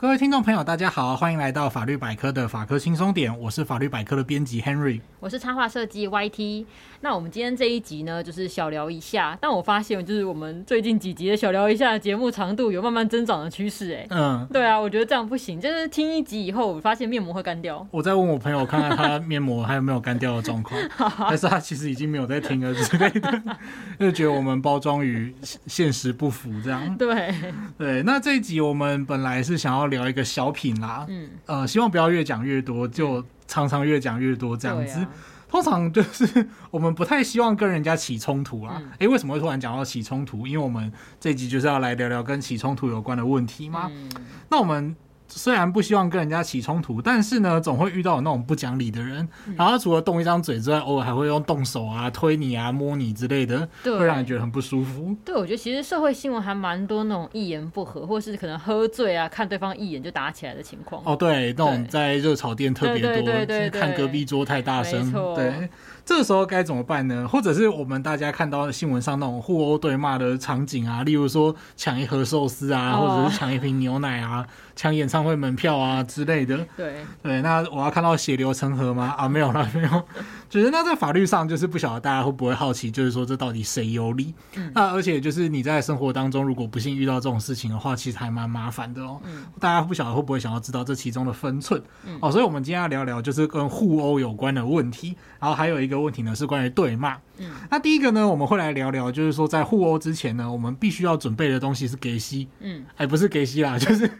各位听众朋友，大家好，欢迎来到法律百科的法科轻松点，我是法律百科的编辑 Henry，我是插画设计 YT。那我们今天这一集呢，就是小聊一下。但我发现，就是我们最近几集的小聊一下节目长度有慢慢增长的趋势，哎，嗯，对啊，我觉得这样不行，就是听一集以后，我发现面膜会干掉。我再问我朋友，看看他面膜还有没有干掉的状况，还是他其实已经没有在听了之类的，就觉得我们包装与现实不符，这样。对对，那这一集我们本来是想要聊一个小品啦，嗯，呃，希望不要越讲越多，就常常越讲越多这样子。通常就是我们不太希望跟人家起冲突啦。哎、嗯，为什么会突然讲到起冲突？因为我们这一集就是要来聊聊跟起冲突有关的问题吗。嗯、那我们。虽然不希望跟人家起冲突，但是呢，总会遇到有那种不讲理的人。嗯、然后他除了动一张嘴之外，偶尔还会用动手啊、推你啊、摸你之类的，对会让人觉得很不舒服。对，我觉得其实社会新闻还蛮多那种一言不合，或是可能喝醉啊，看对方一眼就打起来的情况。哦，对，那种在热炒店特别多，对对对对对，看隔壁桌太大声，错对。这个时候该怎么办呢？或者是我们大家看到新闻上那种互殴对骂的场景啊，例如说抢一盒寿司啊，或者是抢一瓶牛奶啊，抢演唱会门票啊之类的。对对，那我要看到血流成河吗？啊，没有了，没有。就是那在法律上，就是不晓得大家会不会好奇，就是说这到底谁有理？嗯、那而且就是你在生活当中，如果不幸遇到这种事情的话，其实还蛮麻烦的哦。嗯、大家不晓得会不会想要知道这其中的分寸？嗯、哦，所以我们今天要聊聊就是跟互殴有关的问题，然后还有一个问题呢是关于对骂。嗯，那第一个呢，我们会来聊聊，就是说在互殴之前呢，我们必须要准备的东西是给息。嗯，哎，不是给息啦，就是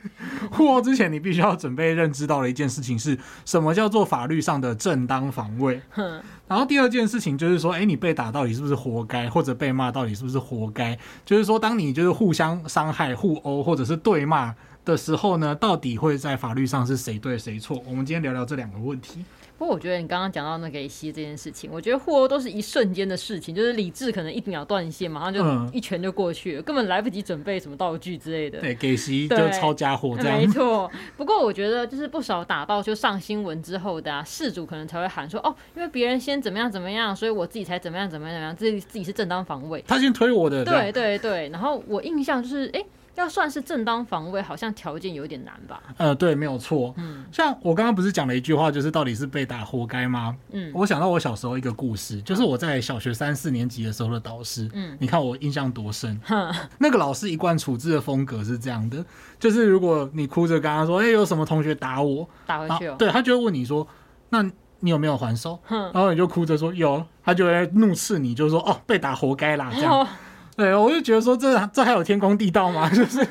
互殴之前你必须要准备认知到的一件事情是什么叫做法律上的正当防卫。哼。然后第二件事情就是说，哎，你被打到底是不是活该，或者被骂到底是不是活该？就是说，当你就是互相伤害、互殴或者是对骂的时候呢，到底会在法律上是谁对谁错？我们今天聊聊这两个问题。不过我觉得你刚刚讲到那个给息这件事情，我觉得互殴都是一瞬间的事情，就是理智可能一秒断线，马上就一拳就过去了，嗯、根本来不及准备什么道具之类的。对，给息就抄家伙这样。没错。不过我觉得就是不少打到就上新闻之后的啊，事主可能才会喊说哦，因为别人先怎么样怎么样，所以我自己才怎么样怎么样怎么样，自己自己是正当防卫。他先推我的。对对对。然后我印象就是哎。诶要算是正当防卫，好像条件有点难吧？呃，对，没有错。嗯，像我刚刚不是讲了一句话，就是到底是被打活该吗？嗯，我想到我小时候一个故事，就是我在小学三四年级的时候的导师。嗯，你看我印象多深。哼，那个老师一贯处置的风格是这样的，就是如果你哭着跟他说：“哎，有什么同学打我？”打回去哦。对，他就会问你说：“那你有没有还手？”哼，然后你就哭着说：“有。”他就会怒斥你，就是说：“哦，被打活该啦。”这样。对，我就觉得说这这还有天公地道吗？就是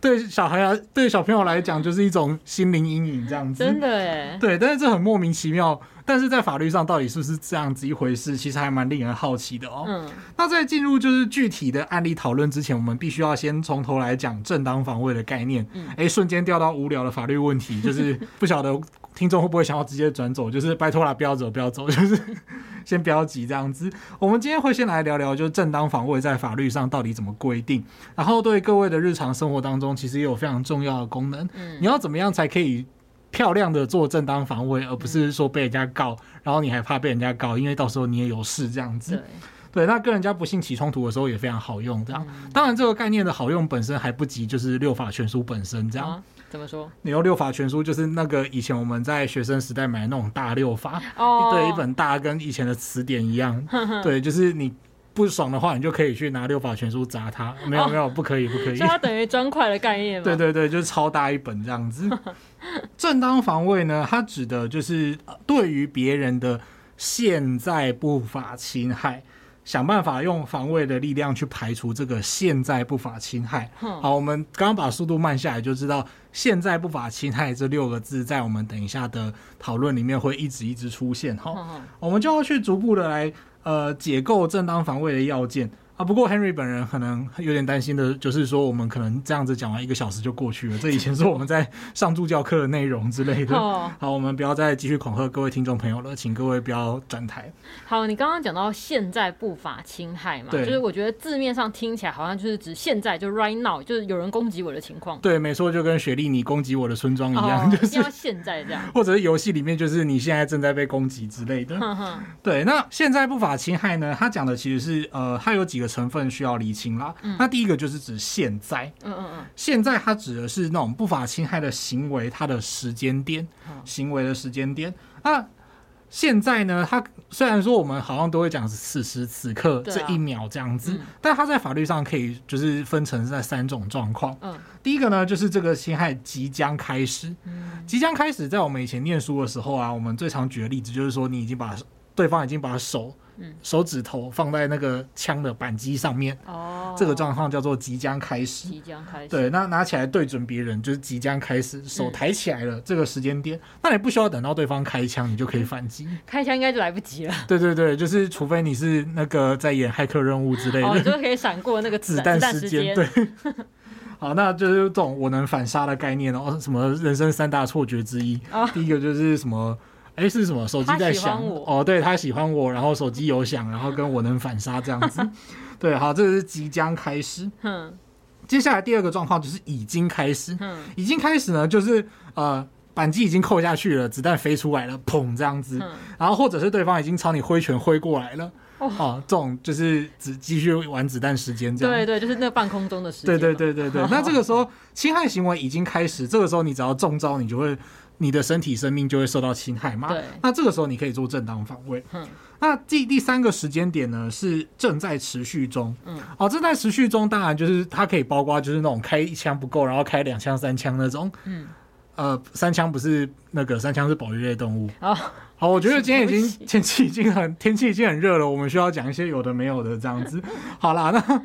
对小孩啊，对小朋友来讲，就是一种心灵阴影这样子。真的哎。对，但是这很莫名其妙。但是在法律上到底是不是这样子一回事，其实还蛮令人好奇的哦。嗯。那在进入就是具体的案例讨论之前，我们必须要先从头来讲正当防卫的概念。嗯。哎，瞬间掉到无聊的法律问题，就是不晓得听众会不会想要直接转走，就是拜托啦，不要走，不要走，就是。先不要急，这样子。我们今天会先来聊聊，就是正当防卫在法律上到底怎么规定，然后对各位的日常生活当中，其实也有非常重要的功能。嗯，你要怎么样才可以漂亮的做正当防卫，而不是说被人家告，然后你还怕被人家告，因为到时候你也有事这样子。对，对，那跟人家不幸起冲突的时候也非常好用。这样，当然这个概念的好用本身还不及就是六法全书本身这样。怎么说？你用六法全书就是那个以前我们在学生时代买的那种大六法哦，对，一本大跟以前的词典一样。呵呵对，就是你不爽的话，你就可以去拿六法全书砸它。没有没有，不可以不可以它等于砖块的概念吗？对对对，就是超大一本这样子。正当防卫呢，它指的就是对于别人的现在不法侵害。想办法用防卫的力量去排除这个现在不法侵害。好，我们刚刚把速度慢下来，就知道现在不法侵害这六个字在我们等一下的讨论里面会一直一直出现。好，我们就要去逐步的来呃解构正当防卫的要件。啊，不过 Henry 本人可能有点担心的，就是说我们可能这样子讲完一个小时就过去了。这以前是我们在上助教课的内容之类的。好，我们不要再继续恐吓各位听众朋友了，请各位不要转台。好，你刚刚讲到现在不法侵害嘛，对就是我觉得字面上听起来好像就是指现在就 right now，就是有人攻击我的情况。对，没错，就跟雪莉你攻击我的村庄一样，哦、就是要现在这样，或者是游戏里面就是你现在正在被攻击之类的。呵呵对，那现在不法侵害呢？他讲的其实是呃，他有几个成分需要厘清啦。嗯、那第一个就是指现在，嗯嗯嗯，现在它指的是那种不法侵害的行为，它的时间点，嗯、行为的时间点。那现在呢，它虽然说我们好像都会讲是此时此刻这一秒这样子，但它在法律上可以就是分成在三种状况。嗯，第一个呢，就是这个侵害即将开始，嗯、即将开始，在我们以前念书的时候啊，我们最常举的例子就是说，你已经把对方已经把手。手指头放在那个枪的扳机上面，哦，这个状况叫做即将开始。即将开始。对，那拿起来对准别人就是即将开始，手抬起来了，这个时间点，那你不需要等到对方开枪，你就可以反击。开枪应该就来不及了。对对对，就是除非你是那个在演骇客任务之类的，哦，就可以闪过那个子弹 时间。对。好，那就是这种我能反杀的概念哦，什么人生三大错觉之一，第一个就是什么。哎，是什么？手机在响哦，对，他喜欢我，然后手机有响，然后跟我能反杀这样子。对，好，这个是即将开始。嗯，接下来第二个状况就是已经开始。嗯，已经开始呢，就是呃，扳机已经扣下去了，子弹飞出来了，砰，这样子。嗯，然后或者是对方已经朝你挥拳挥过来了。哦，这种就是只继续玩子弹时间这样。对对，就是那半空中的时间。对对对对对。那这个时候侵害行为已经开始，这个时候你只要中招，你就会。你的身体生命就会受到侵害嘛？对。那这个时候你可以做正当防卫。嗯。那第第三个时间点呢，是正在持续中。嗯。哦，正在持续中，当然就是它可以包括就是那种开一枪不够，然后开两枪、三枪那种。嗯。呃，三枪不是那个三枪是保育类动物。哦。好，我觉得今天已经 天气已经很天气已经很热了，我们需要讲一些有的没有的这样子。好啦，那。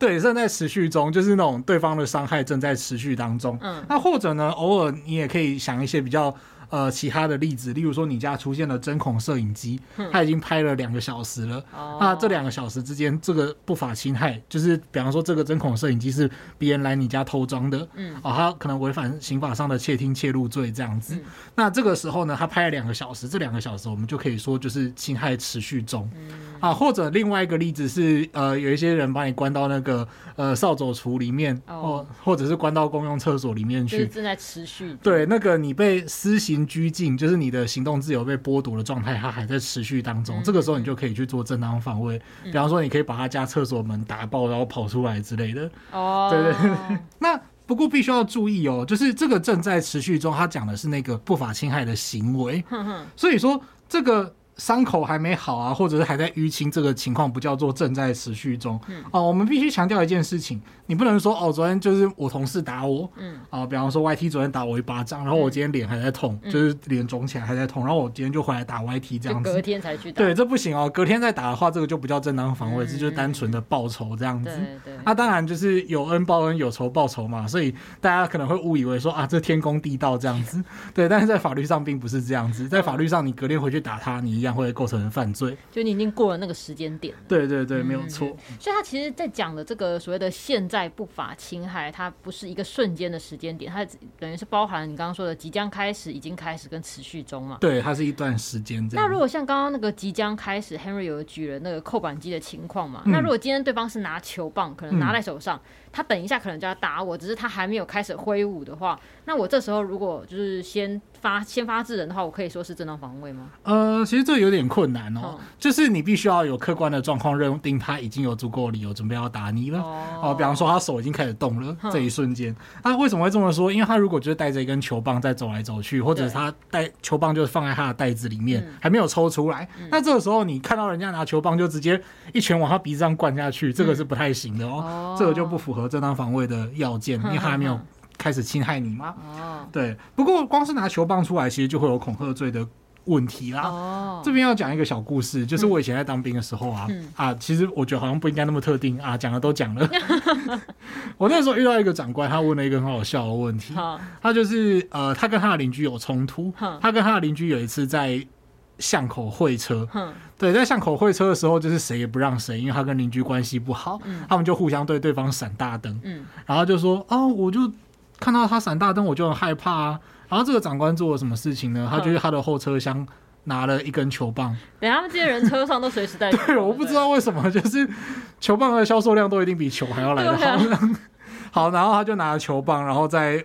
对，正在持续中，就是那种对方的伤害正在持续当中。嗯，那或者呢，偶尔你也可以想一些比较。呃，其他的例子，例如说你家出现了针孔摄影机，它已经拍了两个小时了。嗯、那这两个小时之间，这个不法侵害，就是比方说这个针孔摄影机是别人来你家偷装的，嗯，哦，他可能违反刑法上的窃听窃录罪这样子。嗯、那这个时候呢，他拍了两个小时，这两个小时我们就可以说就是侵害持续中。嗯、啊，或者另外一个例子是，呃，有一些人把你关到那个呃扫帚橱里面，哦，或者是关到公用厕所里面去，正在持续。对，那个你被私刑。拘禁就是你的行动自由被剥夺的状态，它还在持续当中。这个时候你就可以去做正当防卫，比方说你可以把他家厕所门打爆，然后跑出来之类的。哦，对对 对。那不过必须要注意哦，就是这个正在持续中，他讲的是那个不法侵害的行为。所以说这个。伤口还没好啊，或者是还在淤青，这个情况不叫做正在持续中。嗯，哦，我们必须强调一件事情，你不能说哦，昨天就是我同事打我，嗯，啊，比方说 YT 昨天打我一巴掌，然后我今天脸还在痛，嗯、就是脸肿起来还在痛，然后我今天就回来打 YT 这样子，隔天才去打，对，这不行哦，隔天再打的话，这个就不叫正当防卫，这、嗯、就是单纯的报仇这样子。对对，那、啊、当然就是有恩报恩，有仇报仇嘛，所以大家可能会误以为说啊，这天公地道这样子，对，但是在法律上并不是这样子，在法律上你隔天回去打他，你一样会构成犯罪。就你已经过了那个时间点，对对对，没有错。所以他其实，在讲的这个所谓的现在不法侵害，它不是一个瞬间的时间点，它等于是包含你刚刚说的即将开始、已经开始跟持续中嘛。对，它是一段时间。那如果像刚刚那个即将开始，Henry 有举了那个扣板机的情况嘛？嗯、那如果今天对方是拿球棒，可能拿在手上，嗯、他等一下可能就要打我，只是他还没有开始挥舞的话，那我这时候如果就是先。发先发制人的话，我可以说是正当防卫吗？呃，其实这有点困难哦，嗯、就是你必须要有客观的状况认定他已经有足够理由准备要打你了。哦、呃。比方说他手已经开始动了，嗯、这一瞬间，那为什么会这么说？因为他如果就是带着一根球棒在走来走去，或者是他带球棒就是放在他的袋子里面，对还没有抽出来，嗯、那这个时候你看到人家拿球棒就直接一拳往他鼻子上灌下去，这个是不太行的哦，嗯、这个就不符合正当防卫的要件，嗯、因为他还没有。开始侵害你吗？哦，对。不过光是拿球棒出来，其实就会有恐吓罪的问题啦。哦，这边要讲一个小故事，就是我以前在当兵的时候啊，嗯、啊，其实我觉得好像不应该那么特定啊，讲的都讲了。我那时候遇到一个长官，他问了一个很好笑的问题。他就是呃，他跟他的邻居有冲突。他跟他的邻居有一次在巷口会车。嗯对，在巷口会车的时候，就是谁也不让谁，因为他跟邻居关系不好。嗯、他们就互相对对方闪大灯。嗯，然后就说啊，我就。看到他闪大灯，我就很害怕啊。然后这个长官做了什么事情呢？他就去他的后车厢拿了一根球棒。等下他们这些人车上都随时带。对，我不知道为什么，就是球棒的销售量都一定比球还要来得好。啊、好，然后他就拿了球棒，然后在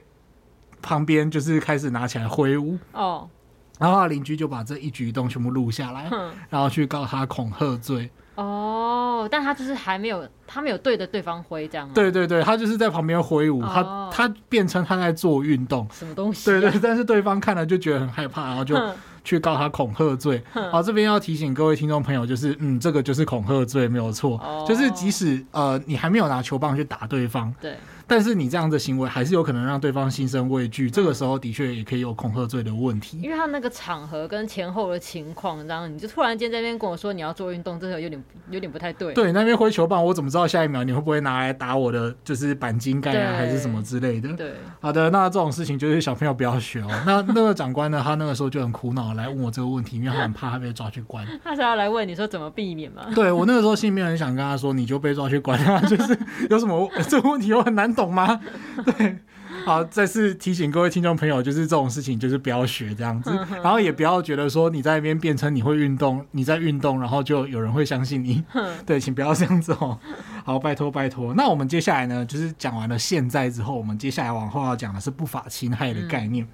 旁边就是开始拿起来挥舞。哦。然后他邻居就把这一举一动全部录下来，然后去告他恐吓罪。哦，但他就是还没有，他没有对着对方挥这样。对对对，他就是在旁边挥舞，哦、他他变成他在做运动。什么东西、啊？对对，但是对方看了就觉得很害怕，然后就去告他恐吓罪。好，这边要提醒各位听众朋友，就是嗯，这个就是恐吓罪，没有错。哦、就是即使呃你还没有拿球棒去打对方，对。但是你这样的行为还是有可能让对方心生畏惧，这个时候的确也可以有恐吓罪的问题。因为他那个场合跟前后的情况，然后你就突然间在那边跟我说你要做运动，这个有点有点不太对。对，那边挥球棒，我怎么知道下一秒你会不会拿来打我的就是板筋盖啊，还是什么之类的？对，好的，那这种事情就是小朋友不要学哦。那 那个长官呢，他那个时候就很苦恼来问我这个问题，因为他很怕他被抓去关。他是要来问你说怎么避免吗？对，我那个时候心里面很想跟他说，你就被抓去关啊，就是有什么 这个问题我很难懂吗？对，好，再次提醒各位听众朋友，就是这种事情就是不要学这样子，然后也不要觉得说你在那边变成你会运动，你在运动，然后就有人会相信你。对，请不要这样子哦。好，拜托拜托。那我们接下来呢，就是讲完了现在之后，我们接下来往后要讲的是不法侵害的概念。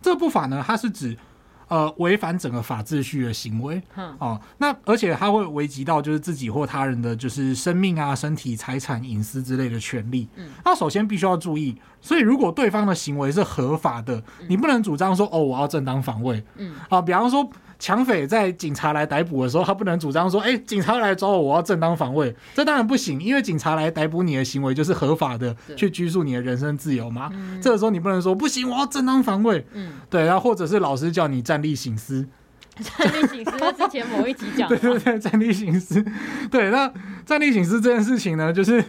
这个不法呢，它是指。呃，违反整个法秩序的行为，哦、嗯，那而且它会危及到就是自己或他人的就是生命啊、身体、财产、隐私之类的权利。嗯，那首先必须要注意，所以如果对方的行为是合法的，嗯、你不能主张说哦，我要正当防卫。嗯，啊，比方说。抢匪在警察来逮捕的时候，他不能主张说：“哎、欸，警察来找我，我要正当防卫。”这当然不行，因为警察来逮捕你的行为就是合法的，去拘束你的人身自由嘛。嗯、这个时候你不能说不行，我要正当防卫。嗯，对，然后或者是老师叫你站立行思，站立醒思之前某一集讲，对对对，站立醒思。对，那站立醒思这件事情呢，就是。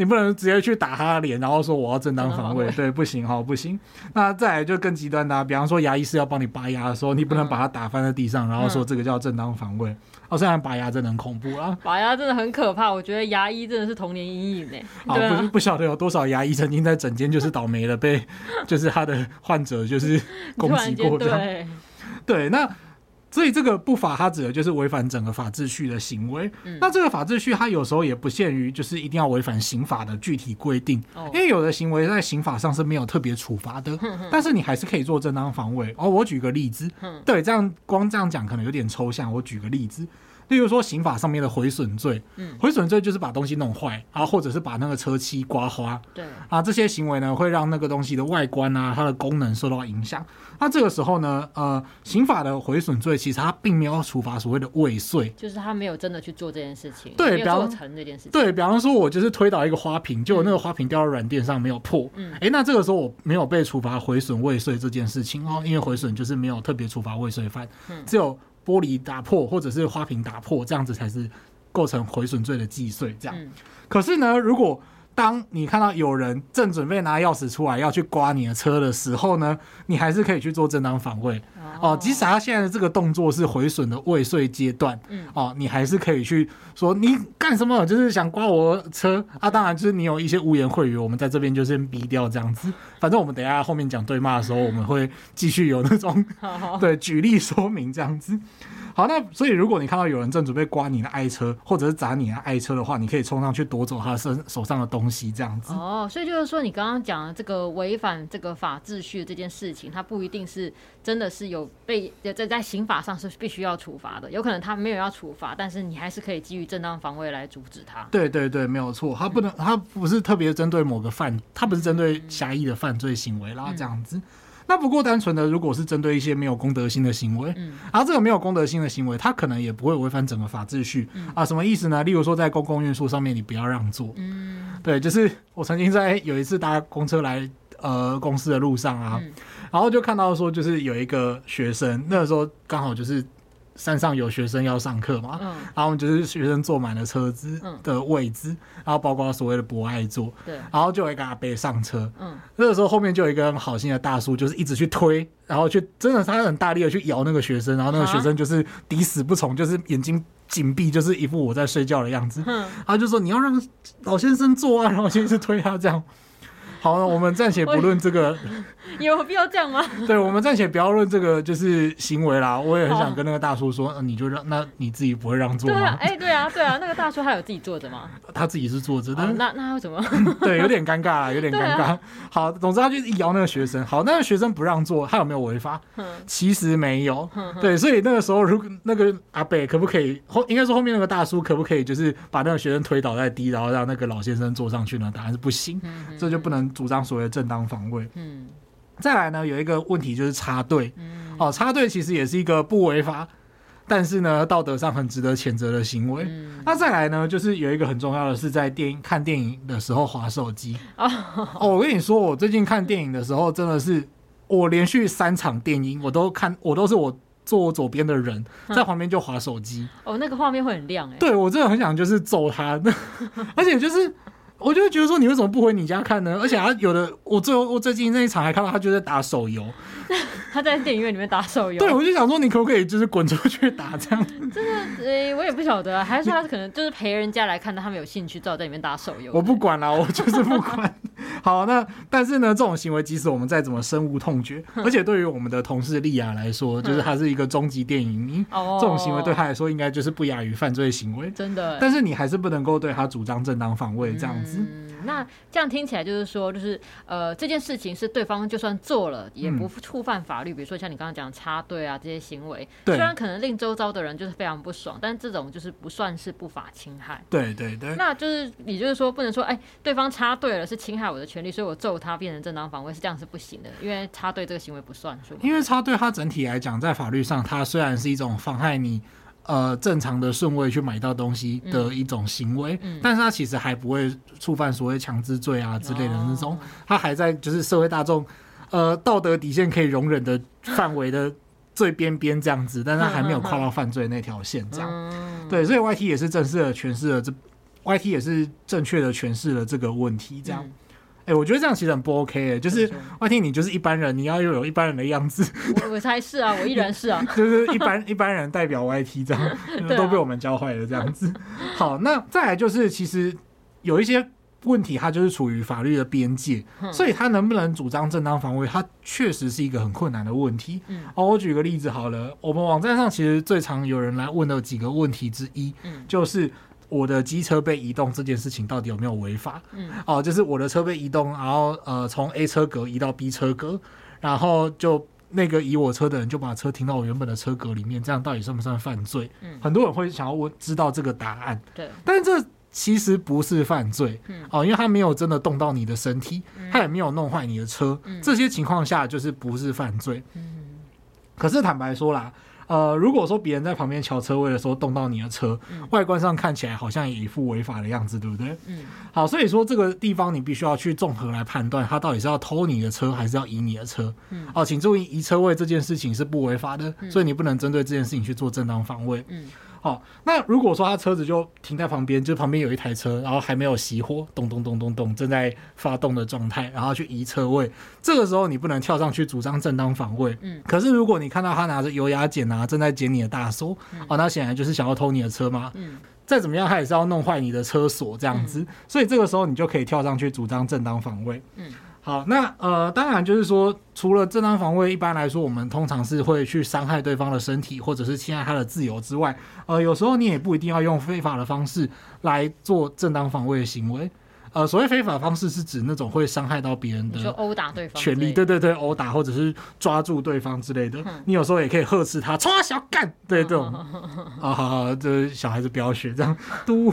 你不能直接去打他的脸，然后说我要正当防卫，对，不行哈，不行。那再来就更极端的、啊，比方说牙医是要帮你拔牙的时候，你不能把他打翻在地上，然后说这个叫正当防卫。哦，虽然拔牙真的很恐怖啊，拔牙真的很可怕，我觉得牙医真的是童年阴影呢。好，不不晓得有多少牙医曾经在诊间就是倒霉了，被 就是他的患者就是 攻击过这样。对，对，那。所以这个不法，它指的就是违反整个法秩序的行为。嗯、那这个法秩序，它有时候也不限于就是一定要违反刑法的具体规定，哦、因为有的行为在刑法上是没有特别处罚的，但是你还是可以做正当防卫。哦，我举个例子，哼对，这样光这样讲可能有点抽象。我举个例子。例如说，刑法上面的毁损罪，嗯，毁损罪就是把东西弄坏啊，或者是把那个车漆刮花，对啊，这些行为呢，会让那个东西的外观啊，它的功能受到影响。那这个时候呢，呃，刑法的毁损罪其实它并没有处罚所谓的未遂，就是他没有真的去做这件事情，对，没有做成这件事情。对，比方说，我就是推倒一个花瓶，结果那个花瓶掉到软垫上没有破，嗯，哎，那这个时候我没有被处罚毁损未遂这件事情哦，因为毁损就是没有特别处罚未遂犯，嗯，只有。玻璃打破或者是花瓶打破，这样子才是构成毁损罪的既遂。这样，嗯、可是呢，如果当你看到有人正准备拿钥匙出来要去刮你的车的时候呢，你还是可以去做正当防卫哦。即使他现在的这个动作是毁损的未遂阶段，嗯，哦，你还是可以去说你干什么？就是想刮我车啊？当然，就是你有一些污言秽语，我们在这边就先逼掉这样子。反正我们等一下后面讲对骂的时候，我们会继续有那种 对举例说明这样子。好，那所以如果你看到有人正准备刮你的爱车，或者是砸你的爱车的话，你可以冲上去夺走他身手上的东西，这样子。哦，所以就是说，你刚刚讲的这个违反这个法秩序的这件事情，它不一定是真的是有被在在刑法上是必须要处罚的，有可能他没有要处罚，但是你还是可以基于正当防卫来阻止他。对对对，没有错，他不能，他不是特别针对某个犯，他不是针对狭义的犯罪行为啦，嗯、这样子。那不过单纯的，如果是针对一些没有公德心的行为，嗯，然后这个没有公德心的行为，他可能也不会违反整个法秩序，嗯、啊，什么意思呢？例如说在公共运输上面，你不要让座，嗯，对，就是我曾经在有一次搭公车来呃公司的路上啊，嗯、然后就看到说，就是有一个学生，那个时候刚好就是。山上有学生要上课嘛，嗯、然后我们就是学生坐满了车子的位置，嗯、然后包括所谓的博爱座，对，然后就会给他背上车，嗯，那个时候后面就有一个很好心的大叔，就是一直去推，然后去真的他很大力的去摇那个学生，然后那个学生就是抵死不从，就是眼睛紧闭，就是一副我在睡觉的样子，嗯，然后就说你要让老先生坐啊，然后先是推他这样。好了，我们暂且不论这个，有必要这样吗？对，我们暂且不要论这个就是行为啦。我也很想跟那个大叔说，你就让那你自己不会让座吗？对啊，哎，对啊，对啊，那个大叔他有自己坐着吗？他自己是坐着的。那那为什么？对，有点尴尬啦，有点尴尬。好，总之他就一摇那个学生。好，那个学生不让座，他有没有违法？其实没有。对，所以那个时候，如果那个阿北可不可以后，应该说后面那个大叔可不可以，就是把那个学生推倒在地，然后让那个老先生坐上去呢？答案是不行，这就不能主张所谓的正当防卫。嗯，再来呢，有一个问题就是插队。嗯，哦，插队其实也是一个不违法，但是呢，道德上很值得谴责的行为。嗯，那再来呢，就是有一个很重要的是在电影看电影的时候划手机。哦，我跟你说，我最近看电影的时候，真的是我连续三场电影我都看，我都是我坐我左边的人在旁边就划手机。哦，那个画面会很亮哎。对，我真的很想就是揍他，而且就是。我就会觉得说，你为什么不回你家看呢？而且他有的，我最后我最近那一场还看到他就在打手游。他在电影院里面打手游。对，我就想说，你可不可以就是滚出去打这样？真的，诶，我也不晓得，还是说他可能就是陪人家来看，他们有兴趣，照在里面打手游。我不管啦，我就是不管。好，那但是呢，这种行为即使我们再怎么深恶痛绝，而且对于我们的同事莉亚来说，就是他是一个终极电影迷，这种行为对他来说应该就是不亚于犯罪行为。真的。但是你还是不能够对他主张正当防卫这样子。那这样听起来就是说，就是呃，这件事情是对方就算做了，也不触犯法律。比如说像你刚刚讲插队啊这些行为，虽然可能令周遭的人就是非常不爽，但这种就是不算是不法侵害。对对对。那就是也就是说，不能说哎，对方插队了是侵害我的权利，所以我揍他变成正当防卫是这样是不行的，因为插队这个行为不算数。因为插队它整体来讲，在法律上它虽然是一种妨害你。呃，正常的顺位去买到东西的一种行为，但是他其实还不会触犯所谓强制罪啊之类的那种，他、哦、还在就是社会大众呃道德底线可以容忍的范围的最边边这样子，但是他还没有跨到犯罪那条线这样，嗯、对，所以 YT 也是正式的诠释了这，YT 也是正确的诠释了这个问题这样。嗯哎、欸，我觉得这样其实很不 OK 哎、欸，就是外听你就是一般人，你要又有一般人的样子。我我才是啊，我依然是啊，就是一般 一般人代表 YT 这样，都被我们教坏了这样子。好，那再来就是其实有一些问题，它就是处于法律的边界，所以它能不能主张正当防卫，它确实是一个很困难的问题。嗯，哦，我举个例子好了，我们网站上其实最常有人来问的几个问题之一，嗯就是。我的机车被移动这件事情到底有没有违法？嗯，哦，就是我的车被移动，然后呃从 A 车格移到 B 车格，然后就那个移我车的人就把车停到我原本的车格里面，这样到底算不算犯罪？嗯，很多人会想要问知道这个答案。对，但是这其实不是犯罪。嗯，哦，因为他没有真的动到你的身体，他也没有弄坏你的车，这些情况下就是不是犯罪。嗯，可是坦白说啦。呃，如果说别人在旁边瞧车位的时候动到你的车，嗯、外观上看起来好像也一副违法的样子，对不对？嗯。好，所以说这个地方你必须要去综合来判断，他到底是要偷你的车还是要移你的车。嗯。哦，请注意，移车位这件事情是不违法的，嗯、所以你不能针对这件事情去做正当防卫。哦，那如果说他车子就停在旁边，就旁边有一台车，然后还没有熄火，咚咚咚咚咚，正在发动的状态，然后去移车位，这个时候你不能跳上去主张正当防卫。嗯。可是如果你看到他拿着油压剪啊，正在剪你的大锁，嗯、哦，那显然就是想要偷你的车嘛。嗯。再怎么样，他也是要弄坏你的车锁这样子，嗯、所以这个时候你就可以跳上去主张正当防卫。嗯。好，那呃，当然就是说，除了正当防卫，一般来说，我们通常是会去伤害对方的身体，或者是侵害他的自由之外，呃，有时候你也不一定要用非法的方式来做正当防卫的行为。呃，所谓非法的方式是指那种会伤害到别人的，就殴打对方权利，对对对，殴打或者是抓住对方之类的。哼你有时候也可以呵斥他，冲啊小干，对这种，啊好好，这小孩子不要学这样，嘟。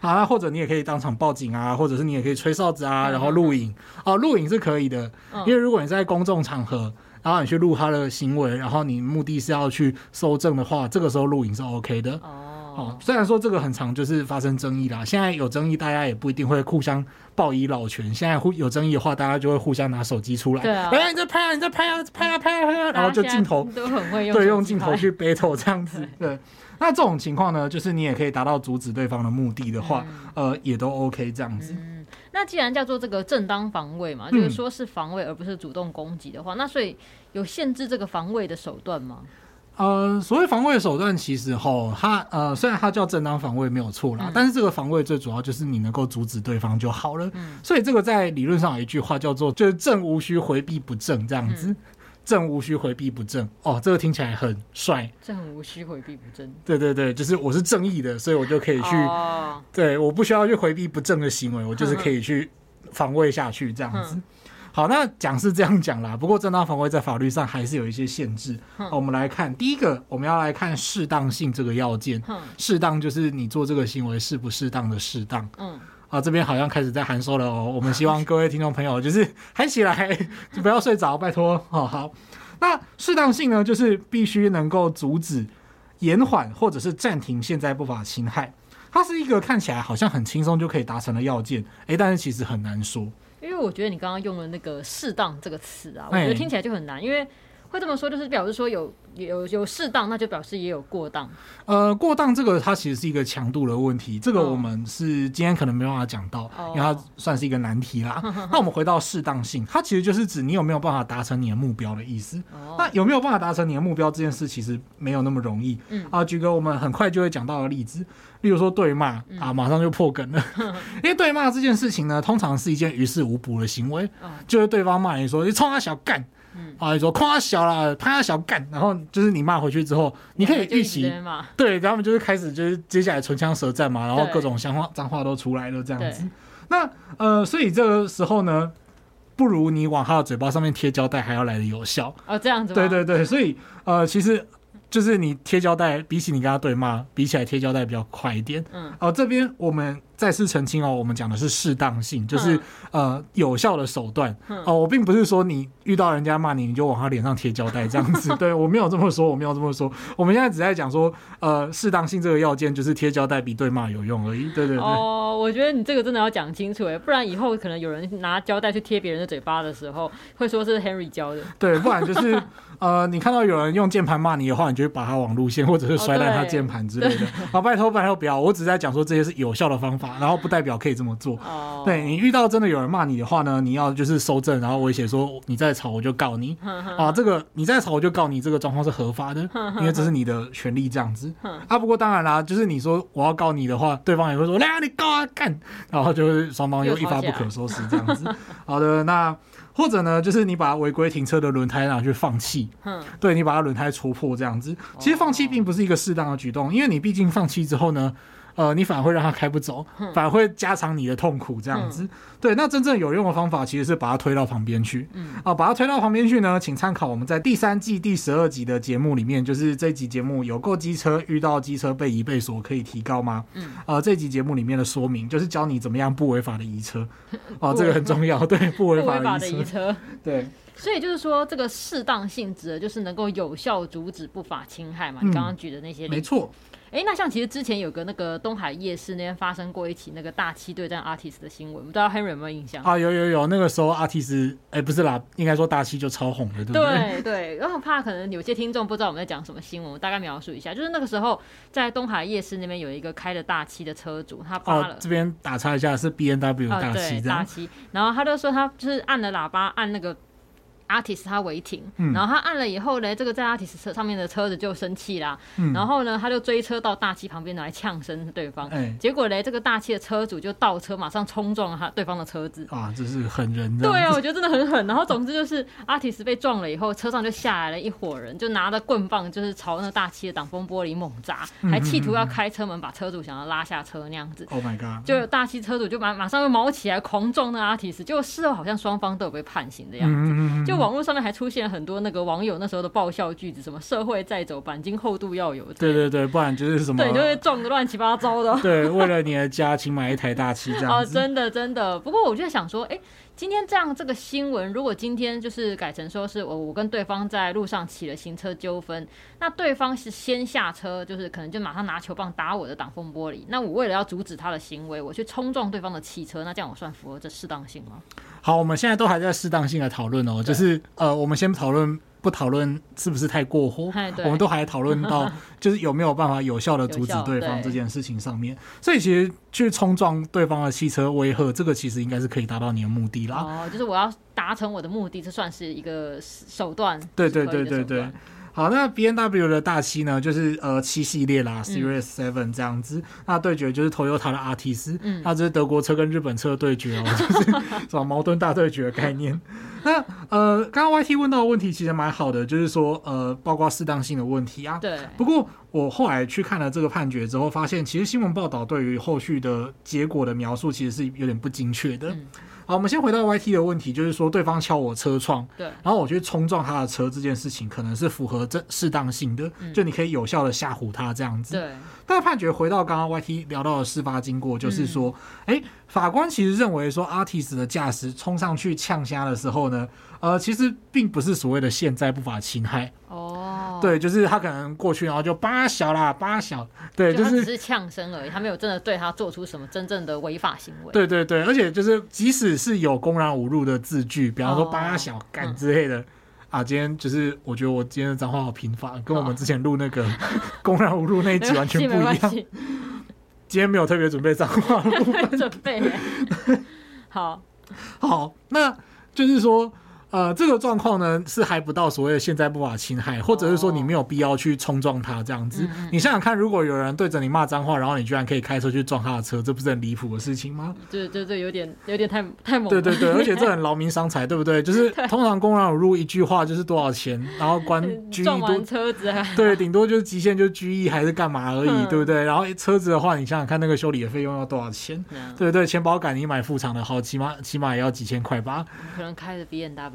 啊，或者你也可以当场报警啊，或者是你也可以吹哨子啊，然后录影。哦，录影是可以的，因为如果你在公众场合，然后你去录他的行为，然后你目的是要去搜证的话，这个时候录影是 OK 的。哦，虽然说这个很常就是发生争议啦，现在有争议，大家也不一定会互相报以老拳。现在互有争议的话，大家就会互相拿手机出来，对啊，哎，你在拍啊，你在拍啊，拍啊，拍啊，拍啊，然后就镜头都很会用，对，用镜头去 battle 这样子，对。那这种情况呢，就是你也可以达到阻止对方的目的的话，嗯、呃，也都 OK 这样子。嗯，那既然叫做这个正当防卫嘛，就是说是防卫而不是主动攻击的话，嗯、那所以有限制这个防卫的手段吗？呃，所谓防卫手段，其实吼，它呃，虽然它叫正当防卫没有错啦，嗯、但是这个防卫最主要就是你能够阻止对方就好了。嗯、所以这个在理论上有一句话叫做，就是正无需回避不正这样子。嗯、正无需回避不正哦，这个听起来很帅。正无需回避不正。对对对，就是我是正义的，所以我就可以去，哦、对，我不需要去回避不正的行为，我就是可以去防卫下去这样子。嗯好，那讲是这样讲啦，不过正当防卫在法律上还是有一些限制。嗯、我们来看第一个，我们要来看适当性这个要件。适、嗯、当就是你做这个行为适不适当的适当。嗯，啊，这边好像开始在函授了哦。我们希望各位听众朋友就是喊起来，就不要睡着，拜托。好好，那适当性呢，就是必须能够阻止、延缓或者是暂停现在不法侵害。它是一个看起来好像很轻松就可以达成的要件，哎，但是其实很难说。因为我觉得你刚刚用了那个“适当”这个词啊，我觉得听起来就很难，因为会这么说，就是表示说有。有有适当，那就表示也有过当。呃，过当这个它其实是一个强度的问题，这个我们是今天可能没办法讲到，哦、因为它算是一个难题啦。哦、那我们回到适当性，它其实就是指你有没有办法达成你的目标的意思。哦、那有没有办法达成你的目标这件事，其实没有那么容易。嗯啊，举个我们很快就会讲到的例子，例如说对骂、嗯、啊，马上就破梗了。嗯、因为对骂这件事情呢，通常是一件于事无补的行为，哦、就是对方骂你说你冲他小干。嗯，啊，你说夸他小了，怕他小干，然后就是你骂回去之后，你可以预习，对，然后我们就是开始就是接下来唇枪舌战嘛，然后各种脏话脏话都出来了这样子。那呃，所以这个时候呢，不如你往他的嘴巴上面贴胶带还要来的有效。哦，这样子。对对对，所以呃，其实。就是你贴胶带，比起你跟他对骂，比起来贴胶带比较快一点。嗯，哦，这边我们再次澄清哦，我们讲的是适当性，就是、嗯、呃有效的手段。嗯、哦，我并不是说你遇到人家骂你，你就往他脸上贴胶带这样子。对，我没有这么说，我没有这么说。我们现在只在讲说，呃，适当性这个要件就是贴胶带比对骂有用而已。对对对。哦，我觉得你这个真的要讲清楚哎，不然以后可能有人拿胶带去贴别人的嘴巴的时候，会说是 Henry 教的。对，不然就是。呃，你看到有人用键盘骂你的话，你就会把他网路线，或者是摔烂他键盘之类的。好、哦，拜托拜托不要，我只是在讲说这些是有效的方法，然后不代表可以这么做。哦，对，你遇到真的有人骂你的话呢，你要就是收证，然后威胁说你再吵我就告你。啊，这个你再吵我就告你，这个状况是合法的，因为这是你的权利这样子。啊，不过当然啦，就是你说我要告你的话，对方也会说来啊，你告啊干，然后就是双方又一发不可收拾这样子。好的，那。或者呢，就是你把违规停车的轮胎拿去放气，嗯，对，你把它轮胎戳破这样子，其实放气并不是一个适当的举动，因为你毕竟放气之后呢。呃，你反而会让它开不走，反而会加长你的痛苦，这样子。嗯、对，那真正有用的方法其实是把它推到旁边去。嗯，啊，把它推到旁边去呢，请参考我们在第三季第十二集的节目里面，就是这集节目有够机车遇到机车被移被锁可以提高吗？嗯，啊，这集节目里面的说明就是教你怎么样不违法的移车。哦、啊，这个很重要，对，不违法的移车。对，所以就是说，这个适当性质的就是能够有效阻止不法侵害嘛？你刚刚举的那些没错。哎、欸，那像其实之前有个那个东海夜市那边发生过一起那个大七对战 ARTIST 的新闻，不知道 Henry 有没有印象？啊，有有有，那个时候 ARTIST，哎、欸，不是啦，应该说大西就超红了，对不对？对对，然后怕可能有些听众不知道我们在讲什么新闻，我大概描述一下，就是那个时候在东海夜市那边有一个开着大七的车主，他扒了，哦、这边打岔一下是 B N W 大七、哦，大七，然后他就说他就是按了喇叭按那个。Artist 他违停，然后他按了以后呢，这个在 artist 车上面的车子就生气啦，嗯、然后呢，他就追车到大气旁边来呛声对方，哎、结果呢，这个大气的车主就倒车，马上冲撞了他对方的车子。啊，这是狠人的。对啊，我觉得真的很狠。然后总之就是 artist 被撞了以后，车上就下来了一伙人，就拿着棍棒，就是朝那大气的挡风玻璃猛砸，还企图要开车门把车主想要拉下车那样子。Oh my god！就大气车主就马马上又毛起来狂撞那 artist，结果事后好像双方都有被判刑的样子。嗯、就网络上面还出现很多那个网友那时候的爆笑句子，什么社会在走，钣金厚度要有。对对对，不然就是什么？对，就会撞的乱七八糟的。对，为了你的家，请买一台大气这样。哦，真的真的。不过我就在想说，哎、欸，今天这样这个新闻，如果今天就是改成说是我我跟对方在路上起了行车纠纷，那对方是先下车，就是可能就马上拿球棒打我的挡风玻璃。那我为了要阻止他的行为，我去冲撞对方的汽车，那这样我算符合这适当性吗？好，我们现在都还在适当性的讨论哦，就是呃，我们先讨论不讨论是不是太过火，我们都还讨论到 就是有没有办法有效的阻止对方这件事情上面，所以其实去冲撞对方的汽车威吓，这个其实应该是可以达到你的目的啦。哦，就是我要达成我的目的，这算是一个手段。对对对对对。好，那 B N W 的大七呢，就是呃七系列啦，Series Seven 这样子。嗯、那对决就是 Toyota 的阿提斯，嗯，那这是德国车跟日本车的对决哦，就是什么矛盾大对决的概念。那呃，刚刚 Y T 问到的问题其实蛮好的，就是说呃，包括适当性的问题啊。对。不过我后来去看了这个判决之后，发现其实新闻报道对于后续的结果的描述其实是有点不精确的。嗯好，我们先回到 YT 的问题，就是说对方敲我车窗，对，然后我去冲撞他的车这件事情，可能是符合这适当性的，嗯，就你可以有效的吓唬他这样子。对，但判决回到刚刚 YT 聊到的事发经过，就是说，哎，嗯，法官其实认为说，Artis 的驾驶冲上去呛虾的时候呢，呃，其实并不是所谓的现在不法侵害。哦，对，就是他可能过去，然后就八小啦，八小，对，就是只是呛声而已，他没有真的对他做出什么真正的违法行为。对对对，而且就是即使是有公然侮辱的字句，比方说八小干之类的、哦嗯、啊，今天就是我觉得我今天的脏话好频繁，跟我们之前录那个 公然侮辱那一集完全不一样。今天没有特别准备脏话，准备。好，好，那就是说。呃，这个状况呢是还不到所谓的现在不法侵害，或者是说你没有必要去冲撞他这样子。哦、你想想看，如果有人对着你骂脏话，然后你居然可以开车去撞他的车，这不是很离谱的事情吗？对对对，有点有点太太猛了。对对对，而且这很劳民伤财，对不对？就是 通常公然侮辱一句话就是多少钱，然后关拘役多，车子还对，顶多就是极限就是拘役还是干嘛而已，对不对？然后车子的话，你想想看那个修理的费用要多少钱？对不对？钱包杆你买副厂的好，起码起码也要几千块吧？可能开着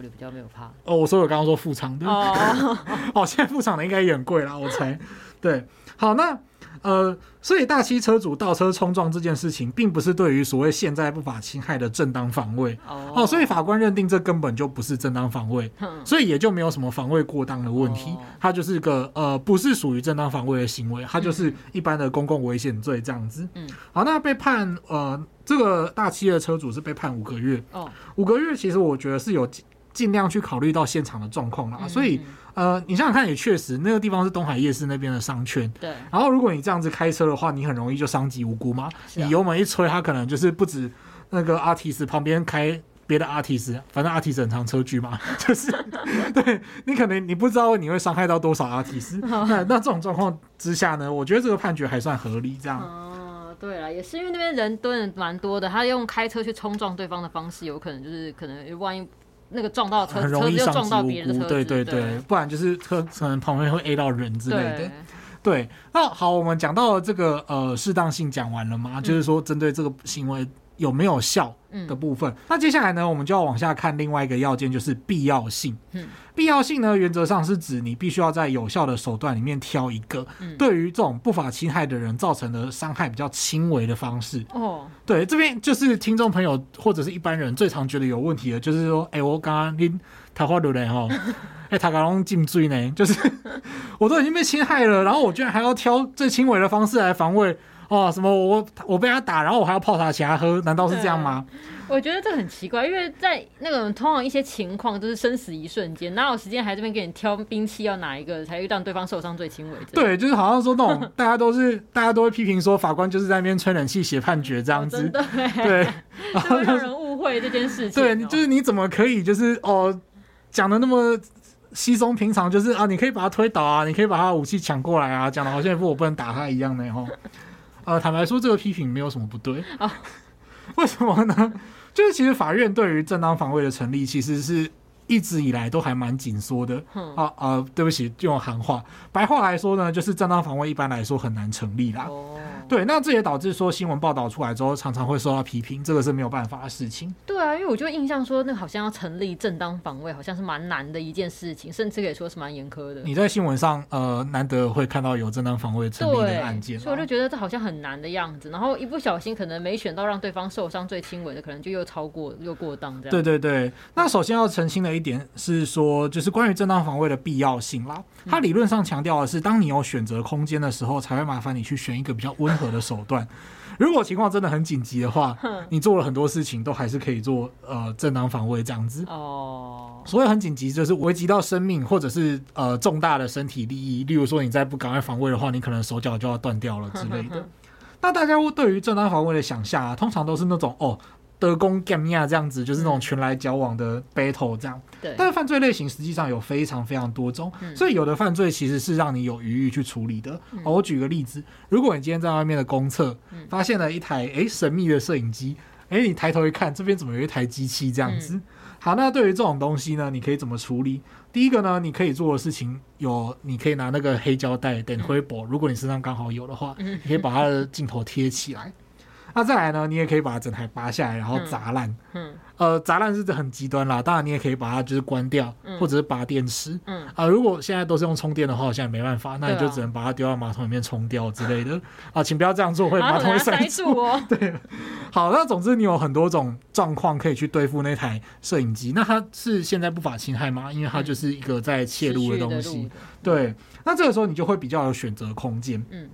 比较没有怕。哦，我说我刚刚说副厂的哦，哦，现在副厂的应该也很贵啦，我猜。对，好，那呃，所以大七车主倒车冲撞这件事情，并不是对于所谓现在不法侵害的正当防卫哦，哦，所以法官认定这根本就不是正当防卫，所以也就没有什么防卫过当的问题，它就是个呃，不是属于正当防卫的行为，它就是一般的公共危险罪这样子。嗯，好，那被判呃，这个大七的车主是被判五个月哦，五个月其实我觉得是有。尽量去考虑到现场的状况啦，所以呃，你想想看，也确实那个地方是东海夜市那边的商圈，对。然后如果你这样子开车的话，你很容易就伤及无辜嘛。你油门一吹，它可能就是不止那个阿提斯旁边开别的阿提斯，反正阿提斯很常车距嘛，就是对你可能你不知道你会伤害到多少阿提斯。那那这种状况之下呢，我觉得这个判决还算合理。这样哦，对了，也是因为那边人蹲的蛮多的，他用开车去冲撞对方的方式，有可能就是可能万一。那个撞到车，很容易伤及无辜。对对对，对，不然就是车可能旁边会 A 到人之类的。对，对，那好，我们讲到了这个呃适当性讲完了吗？嗯、就是说针对这个行为。有没有效的部分？嗯，那接下来呢，我们就要往下看另外一个要件，就是必要性。嗯，必要性呢，原则上是指你必须要在有效的手段里面挑一个，对于这种不法侵害的人造成的伤害比较轻微的方式。哦，对，这边就是听众朋友或者是一般人最常觉得有问题的，就是说，哎，我刚刚拎桃花流嘞哈，哎，他刚刚进罪呢，就是我都已经被侵害了，然后我居然还要挑最轻微的方式来防卫。哦，什么我我被他打，然后我还要泡茶请他喝，难道是这样吗？我觉得这很奇怪，因为在那个通常一些情况都是生死一瞬间，哪有时间还这边给你挑兵器要哪一个才会让对方受伤最轻微？对，就是好像说那种大家都是大家都会批评说法官就是在那边吹冷气写判决这样子，哦、真的对，然后 让人误会这件事情。对，就是你怎么可以就是哦讲的那么稀松平常，就是啊你可以把他推倒啊，你可以把他武器抢过来啊，讲的好像一副我不能打他一样的哈。呃，坦白说，这个批评没有什么不对啊。为什么呢？就是其实法院对于正当防卫的成立，其实是一直以来都还蛮紧缩的。啊啊，对不起，用行话，白话来说呢，就是正当防卫一般来说很难成立啦。哦对，那这也导致说新闻报道出来之后，常常会受到批评，这个是没有办法的事情。对啊，因为我就印象说，那好像要成立正当防卫，好像是蛮难的一件事情，甚至可以说是蛮严苛的。你在新闻上，呃，难得会看到有正当防卫成立的案件，所以我就觉得这好像很难的样子。然后一不小心，可能没选到让对方受伤最轻微的，可能就又超过又过当这样。对对对，那首先要澄清的一点是说，就是关于正当防卫的必要性啦。它理论上强调的是，当你有选择空间的时候，才会麻烦你去选一个比较温和的手段。如果情况真的很紧急的话，你做了很多事情都还是可以做呃正当防卫这样子。哦，所谓很紧急，就是危及到生命或者是呃重大的身体利益，例如说你再不赶快防卫的话，你可能手脚就要断掉了之类的。那大家对于正当防卫的想象啊，通常都是那种哦。德公 g a m i a 这样子，就是那种拳来交往的 battle 这样。对。但是犯罪类型实际上有非常非常多种，所以有的犯罪其实是让你有余裕去处理的。我举个例子，如果你今天在外面的公厕发现了一台诶神秘的摄影机，诶你抬头一看，这边怎么有一台机器这样子？好，那对于这种东西呢，你可以怎么处理？第一个呢，你可以做的事情有，你可以拿那个黑胶带等灰布，如果你身上刚好有的话，你可以把它的镜头贴起来。那再来呢，你也可以把整台拔下来，然后砸烂。嗯，呃，砸烂是很极端啦。当然，你也可以把它就是关掉，或者是拔电池。嗯，啊，如果现在都是用充电的话，好像也没办法，那你就只能把它丢到马桶里面冲掉之类的。啊，请不要这样做，会马桶会塞住哦。对，好，那总之你有很多种状况可以去对付那台摄影机。那它是现在不法侵害吗？因为它就是一个在窃录的东西。对，那这个时候你就会比较有选择空间。嗯，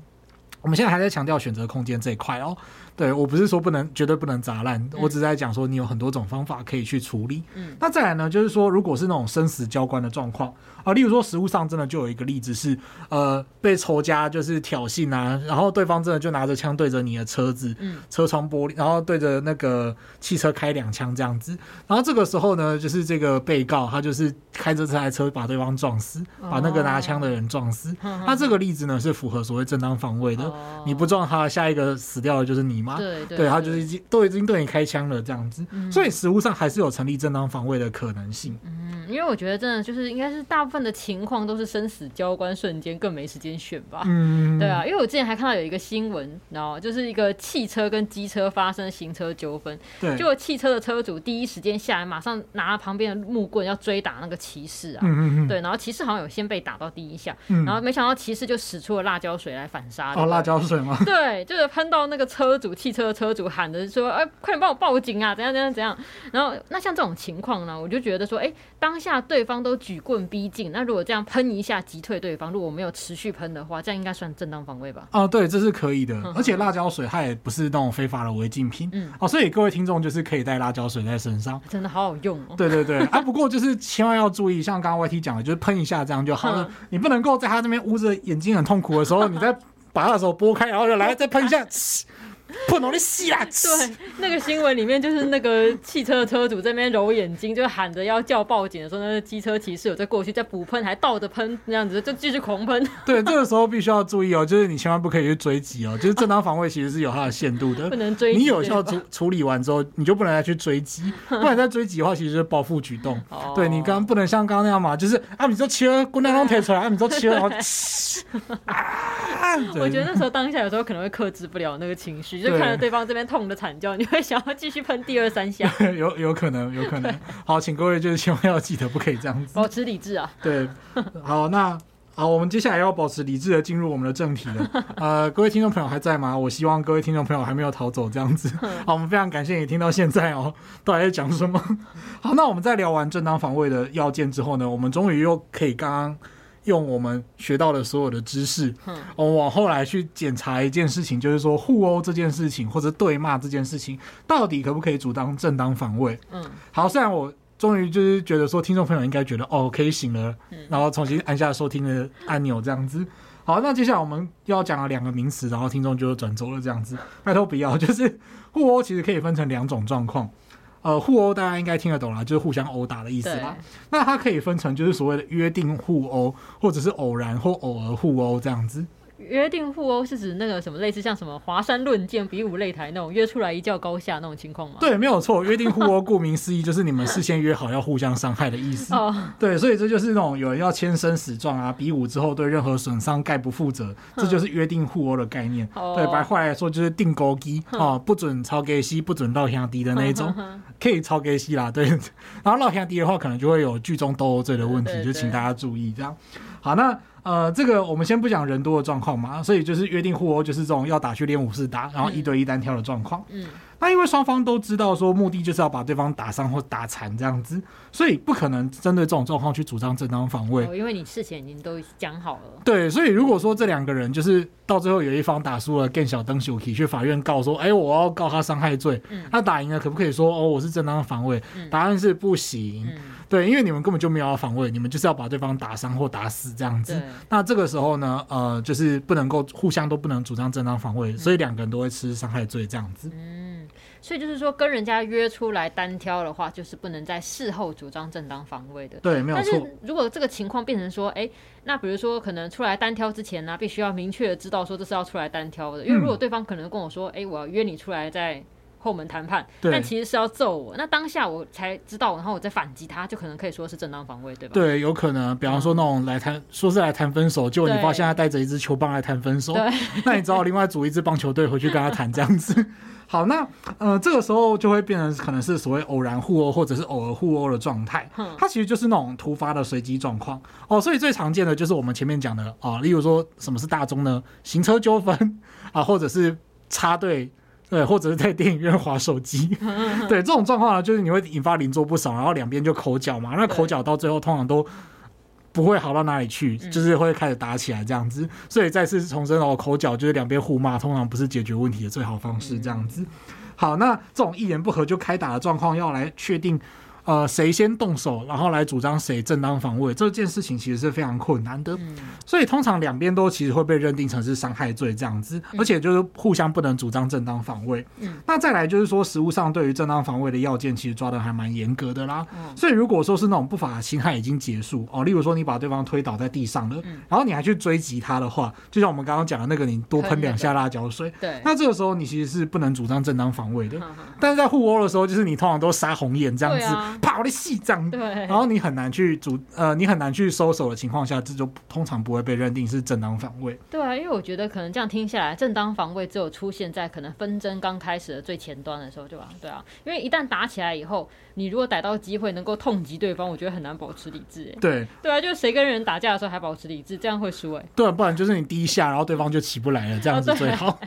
我们现在还在强调选择空间这一块哦。对，我不是说不能，绝对不能砸烂，我只是在讲说你有很多种方法可以去处理。嗯，那再来呢，就是说如果是那种生死交关的状况啊，例如说实物上真的就有一个例子是，呃，被仇家就是挑衅啊，然后对方真的就拿着枪对着你的车子，嗯，车窗玻璃，然后对着那个汽车开两枪这样子，然后这个时候呢，就是这个被告他就是开着这台车把对方撞死，把那个拿枪的人撞死。那这个例子呢是符合所谓正当防卫的，你不撞他，下一个死掉的就是你嘛。对对，对，他就是已经都已经对你开枪了这样子，嗯、所以实物上还是有成立正当防卫的可能性。嗯，因为我觉得真的就是应该是大部分的情况都是生死交关瞬间，更没时间选吧。嗯，对啊，因为我之前还看到有一个新闻，然后就是一个汽车跟机车发生行车纠纷，对，结果汽车的车主第一时间下来，马上拿了旁边的木棍要追打那个骑士啊。嗯嗯嗯。对，然后骑士好像有先被打到第一下，嗯、然后没想到骑士就使出了辣椒水来反杀。哦，辣椒水吗？对，就是喷到那个车主。汽车的车主喊着说：“哎，快点帮我报警啊！怎样怎样怎样？”然后，那像这种情况呢，我就觉得说：“哎，当下对方都举棍逼近，那如果这样喷一下击退对方，如果没有持续喷的话，这样应该算正当防卫吧？”哦，对，这是可以的。而且辣椒水它也不是那种非法的违禁品。嗯。哦，所以各位听众就是可以带辣椒水在身上，真的好好用哦。对对对。啊，不过就是千万要注意，像刚刚 YT 讲的，就是喷一下这样就好了。你不能够在他这边捂着眼睛很痛苦的时候，你再把他的手拨开，然后就来再喷一下。不能的死啦！对，那个新闻里面就是那个汽车车主这边揉眼睛，就喊着要叫报警的时候，那个机车骑士有在过去在补喷，还倒着喷，那样子就继续狂喷。对，这个时候必须要注意哦，就是你千万不可以去追击哦，就是正当防卫其实是有它的限度的，不能追击。你有效处处理完之后，你就不能再去追击，不然再追击的话，其实是报复举动。哦、对，你刚刚不能像刚刚那样嘛，就是啊，你说切滚两桶铁出来，啊，你说切，然后啊，我觉得那时候当下有时候可能会克制不了那个情绪，就看着对方这边。痛的惨叫，你会想要继续喷第二三下？有有可能，有可能。好，请各位就是千万要记得，不可以这样子，保持理智啊。对，好，那好，我们接下来要保持理智的进入我们的正题了。呃，各位听众朋友还在吗？我希望各位听众朋友还没有逃走，这样子。好，我们非常感谢你听到现在哦，到底在讲什么？好，那我们在聊完正当防卫的要件之后呢，我们终于又可以刚刚。用我们学到的所有的知识，我们往后来去检查一件事情，就是说互殴这件事情或者对骂这件事情，到底可不可以主张正当防卫？嗯，好，虽然我终于就是觉得说，听众朋友应该觉得哦，可以醒了，然后重新按下收听的按钮这样子。好，那接下来我们要讲了两个名词，然后听众就转走了这样子。拜托不要，就是互殴其实可以分成两种状况。呃，互殴大家应该听得懂啦，就是互相殴打的意思啦。那它可以分成就是所谓的约定互殴，或者是偶然或偶尔互殴这样子。约定互殴是指那个什么类似像什么华山论剑、比武擂台那种约出来一较高下那种情况吗？对，没有错。约定互殴顾名思义就是你们事先约好要互相伤害的意思。哦，对，所以这就是那种有人要签生死状啊，比武之后对任何损伤概不负责，这就是约定互殴的概念。哦，对，白话来说就是定钩机啊，不准超给西，不准落兄弟的那一种，可以超给西啦。对，然后落兄弟的话，可能就会有聚众斗殴罪的问题，就请大家注意这样。好，那。呃，这个我们先不讲人多的状况嘛，所以就是约定互殴，就是这种要打去练武士打，然后一对一单挑的状况。嗯。嗯那因为双方都知道说目的就是要把对方打伤或打残这样子，所以不可能针对这种状况去主张正当防卫。哦，因为你事前已经都讲好了。对，所以如果说这两个人就是到最后有一方打输了，更小登秀体去法院告说，哎，我要告他伤害罪。嗯。那打赢了可不可以说哦，我是正当防卫？嗯。答案是不行。嗯。对，因为你们根本就没有要防卫，你们就是要把对方打伤或打死这样子。那这个时候呢，呃，就是不能够互相都不能主张正当防卫，所以两个人都会吃伤害罪这样子。嗯。所以就是说跟人家约出来单挑的话，就是不能在事后主张正当防卫的。对，没有错。但是如果这个情况变成说，哎、欸，那比如说可能出来单挑之前呢、啊，必须要明确的知道说这是要出来单挑的，因为如果对方可能跟我说，哎、欸，我要约你出来在。后门谈判，但其实是要揍我。那当下我才知道，然后我再反击他，就可能可以说是正当防卫，对吧？对，有可能。比方说那种来谈、嗯，说是来谈分手，结果你发现他带着一支球棒来谈分手，那你只好另外组一支棒球队回去跟他谈这样子。好，那呃，这个时候就会变成可能是所谓偶然互殴或者是偶尔互殴的状态。它其实就是那种突发的随机状况哦。所以最常见的就是我们前面讲的啊、呃，例如说什么是大宗呢？行车纠纷啊，或者是插队。对，或者是在电影院划手机，对，这种状况呢，就是你会引发邻座不爽，然后两边就口角嘛。那口角到最后通常都不会好到哪里去，就是会开始打起来这样子。所以再次重申哦，口角就是两边互骂，通常不是解决问题的最好方式。这样子，好，那这种一言不合就开打的状况，要来确定。呃，谁先动手，然后来主张谁正当防卫，这件事情其实是非常困难的。嗯、所以通常两边都其实会被认定成是伤害罪这样子，而且就是互相不能主张正当防卫。嗯、那再来就是说，实务上对于正当防卫的要件，其实抓的还蛮严格的啦。嗯、所以如果说是那种不法侵害已经结束哦，例如说你把对方推倒在地上了，嗯、然后你还去追击他的话，就像我们刚刚讲的那个，你多喷两下辣椒水，对，那这个时候你其实是不能主张正当防卫的。但是在互殴的时候，就是你通常都杀红眼这样子，啪，我的细对，然后你很难去主呃，你很难去收手的情况下，这就通常不会被认定是正当防卫。对啊，因为我觉得可能这样听下来，正当防卫只有出现在可能纷争刚开始的最前端的时候，对吧？对啊，因为一旦打起来以后，你如果逮到机会能够痛击对方，我觉得很难保持理智。对，对啊，就是谁跟人打架的时候还保持理智，这样会输哎。对，不然就是你第一下，然后对方就起不来了，这样子最好。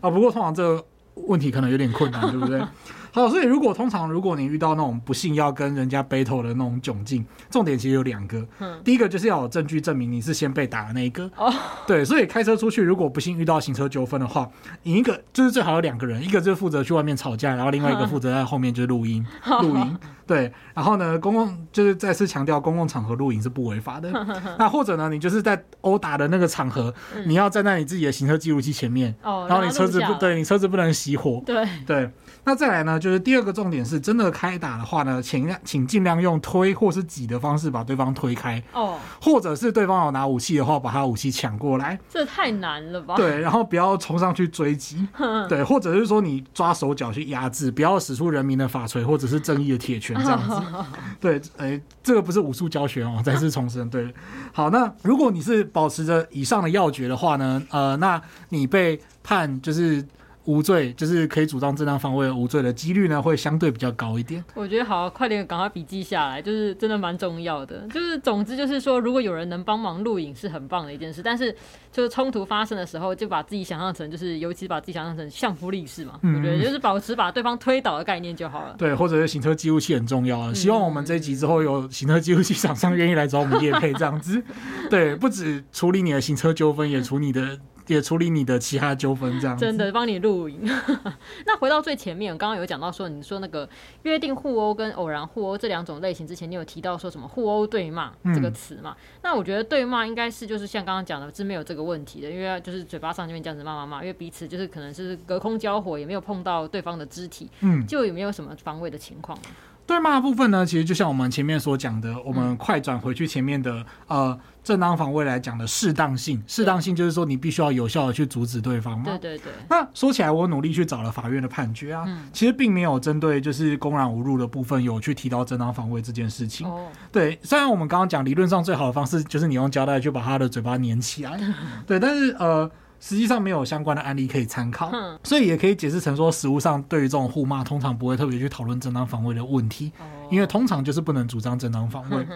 啊，不过通常这个问题可能有点困难，对不对？好，所以如果通常如果你遇到那种不幸要跟人家 battle 的那种窘境，重点其实有两个。嗯，第一个就是要有证据证明你是先被打的那一个。哦，对，所以开车出去，如果不幸遇到行车纠纷的话，你一个就是最好有两个人，一个就是负责去外面吵架，然后另外一个负责在后面就是录音 录音。对，然后呢，公共就是再次强调，公共场合录影是不违法的。那或者呢，你就是在殴打的那个场合，你要站在你自己的行车记录器前面，哦然后你车子不对，你车子不能熄火。对对。那再来呢，就是第二个重点是，真的开打的话呢，请请尽量用推或是挤的方式把对方推开哦，或者是对方有拿武器的话，把他武器抢过来。这太难了吧？对，然后不要冲上去追击，对，或者是说你抓手脚去压制，不要使出人民的法锤或者是正义的铁拳这样子。对，哎，这个不是武术教学哦，再次重申。对，好，那如果你是保持着以上的要诀的话呢，呃，那你被判就是。无罪就是可以主张正当防卫无罪的几率呢，会相对比较高一点。我觉得好，快点赶快笔记下来，就是真的蛮重要的。就是总之就是说，如果有人能帮忙录影是很棒的一件事。但是就是冲突发生的时候，就把自己想象成就是，尤其把自己想象成相扑力士嘛，我觉得就是保持把对方推倒的概念就好了。对，或者是行车记录器很重要啊。希望我们这一集之后有行车记录器厂商愿意来找我们业配这样子。对，不止处理你的行车纠纷，也处理你的。也处理你的其他纠纷，这样真的帮你录影。那回到最前面，我刚刚有讲到说，你说那个约定互殴跟偶然互殴这两种类型之前，你有提到说什么互殴对骂这个词嘛？嗯、那我觉得对骂应该是就是像刚刚讲的，是没有这个问题的，因为就是嘴巴上这边这样子骂骂骂，因为彼此就是可能是隔空交火，也没有碰到对方的肢体，嗯，就有没有什么防卫的情况？对骂的部分呢，其实就像我们前面所讲的，我们快转回去前面的呃。正当防卫来讲的适当性，适当性就是说你必须要有效的去阻止对方嘛。对对对。那说起来，我努力去找了法院的判决啊，嗯、其实并没有针对就是公然侮辱的部分有去提到正当防卫这件事情。哦。对，虽然我们刚刚讲理论上最好的方式就是你用胶带去把他的嘴巴粘起来，对，但是呃。实际上没有相关的案例可以参考，所以也可以解释成说，实务上对于这种互骂，通常不会特别去讨论正当防卫的问题，因为通常就是不能主张正当防卫。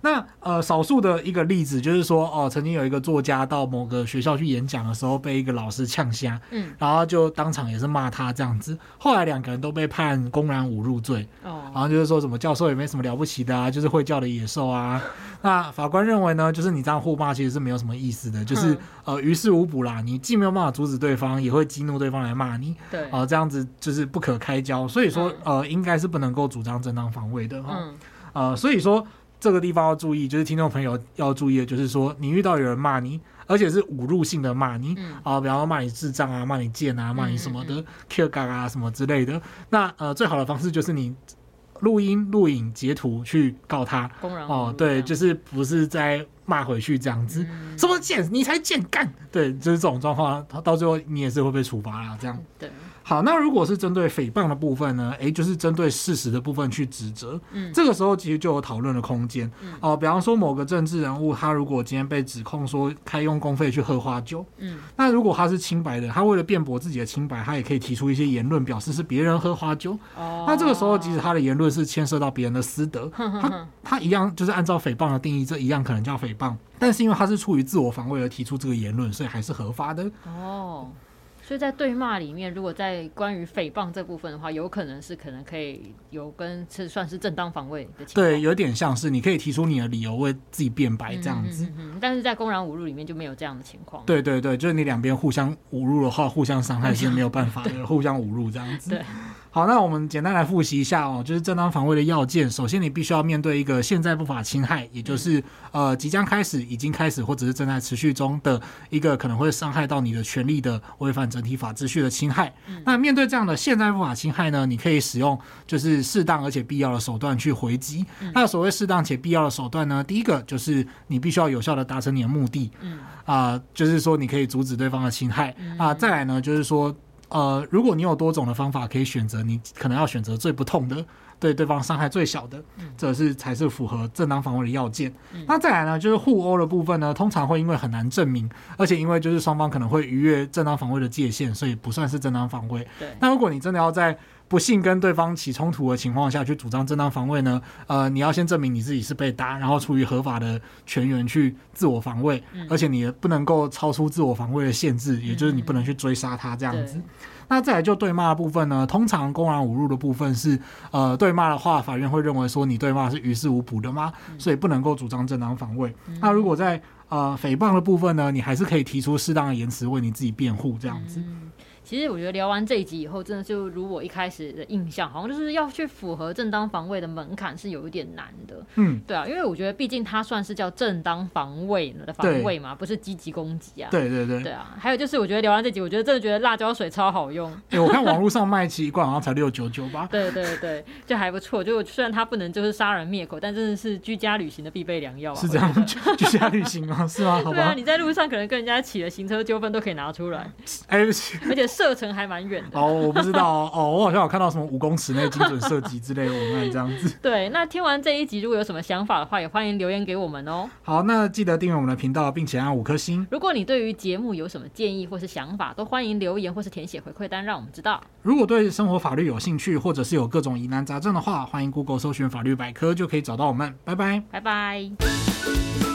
那呃，少数的一个例子就是说，哦，曾经有一个作家到某个学校去演讲的时候，被一个老师呛瞎，嗯然后就当场也是骂他这样子，后来两个人都被判公然侮辱罪，哦然后就是说什么教授也没什么了不起的啊，就是会叫的野兽啊。那法官认为呢，就是你这样互骂其实是没有什么意思的，就是呃于事无补啦。你既没有办法阻止对方，也会激怒对方来骂你，对啊、呃，这样子就是不可开交。所以说呃，应该是不能够主张正当防卫的哈。呃，所以说这个地方要注意，就是听众朋友要注意的，就是说你遇到有人骂你，而且是侮辱性的骂你，嗯、啊，比方说骂你智障啊，骂你贱啊，骂你什么的 Q 嘎啊什么之类的。那呃，最好的方式就是你录音、录影、截图去告他。哦，对，就是不是在。骂回去这样子，嗯、什么贱，你才贱干，对，就是这种状况，他到最后你也是会被处罚啦，这样。对。好，那如果是针对诽谤的部分呢？诶，就是针对事实的部分去指责。嗯，这个时候其实就有讨论的空间。嗯，哦、呃，比方说某个政治人物，他如果今天被指控说开用公费去喝花酒，嗯，那如果他是清白的，他为了辩驳自己的清白，他也可以提出一些言论，表示是别人喝花酒。哦，那这个时候即使他的言论是牵涉到别人的私德，他他一样就是按照诽谤的定义，这一样可能叫诽谤。但是因为他是出于自我防卫而提出这个言论，所以还是合法的。哦。所以在对骂里面，如果在关于诽谤这部分的话，有可能是可能可以有跟是算是正当防卫的情况。对，有点像是你可以提出你的理由为自己辩白这样子。嗯嗯嗯。但是在公然侮辱里面就没有这样的情况。对对对，就是你两边互相侮辱的话，互相伤害是没有办法的，互相侮辱这样子。对。好，那我们简单来复习一下哦，就是正当防卫的要件。首先，你必须要面对一个现在不法侵害，也就是呃即将开始、已经开始或者是正在持续中的一个可能会伤害到你的权利的违反整体法秩序的侵害。那面对这样的现在不法侵害呢，你可以使用就是适当而且必要的手段去回击。那所谓适当且必要的手段呢，第一个就是你必须要有效的达成你的目的，啊，就是说你可以阻止对方的侵害啊。再来呢，就是说。呃，如果你有多种的方法可以选择，你可能要选择最不痛的，对对方伤害最小的，这是才是符合正当防卫的要件。嗯、那再来呢，就是互殴的部分呢，通常会因为很难证明，而且因为就是双方可能会逾越正当防卫的界限，所以不算是正当防卫。那如果你真的要在不幸跟对方起冲突的情况下去主张正当防卫呢？呃，你要先证明你自己是被打，然后出于合法的权源去自我防卫，嗯、而且你也不能够超出自我防卫的限制，也就是你不能去追杀他这样子。嗯、那再来就对骂的部分呢？通常公然侮辱的部分是，呃，对骂的话，法院会认为说你对骂是于事无补的嘛，嗯、所以不能够主张正当防卫。嗯、那如果在呃诽谤的部分呢，你还是可以提出适当的言辞为你自己辩护这样子。嗯其实我觉得聊完这一集以后，真的就如我一开始的印象，好像就是要去符合正当防卫的门槛是有一点难的。嗯，对啊，因为我觉得毕竟它算是叫正当防卫的防卫嘛，不是积极攻击啊。对对对。对啊，还有就是我觉得聊完这集，我觉得真的觉得辣椒水超好用。哎、欸，我看网络上卖起一罐好像才六九九吧。对对对，就还不错。就虽然它不能就是杀人灭口，但真的是居家旅行的必备良药啊。是这样，居家旅行吗？是吗？好吧。对啊，你在路上可能跟人家起了行车纠纷都可以拿出来。哎，而且射程还蛮远的。哦，我不知道哦，哦，我好像有看到什么五公尺内精准射击之类的文案这样子。对，那听完这一集，如果有什么想法的话，也欢迎留言给我们哦。好，那记得订阅我们的频道，并且按五颗星。如果你对于节目有什么建议或是想法，都欢迎留言或是填写回馈单，让我们知道。如果对生活法律有兴趣，或者是有各种疑难杂症的话，欢迎 Google 搜寻法律百科，就可以找到我们。拜拜，拜拜。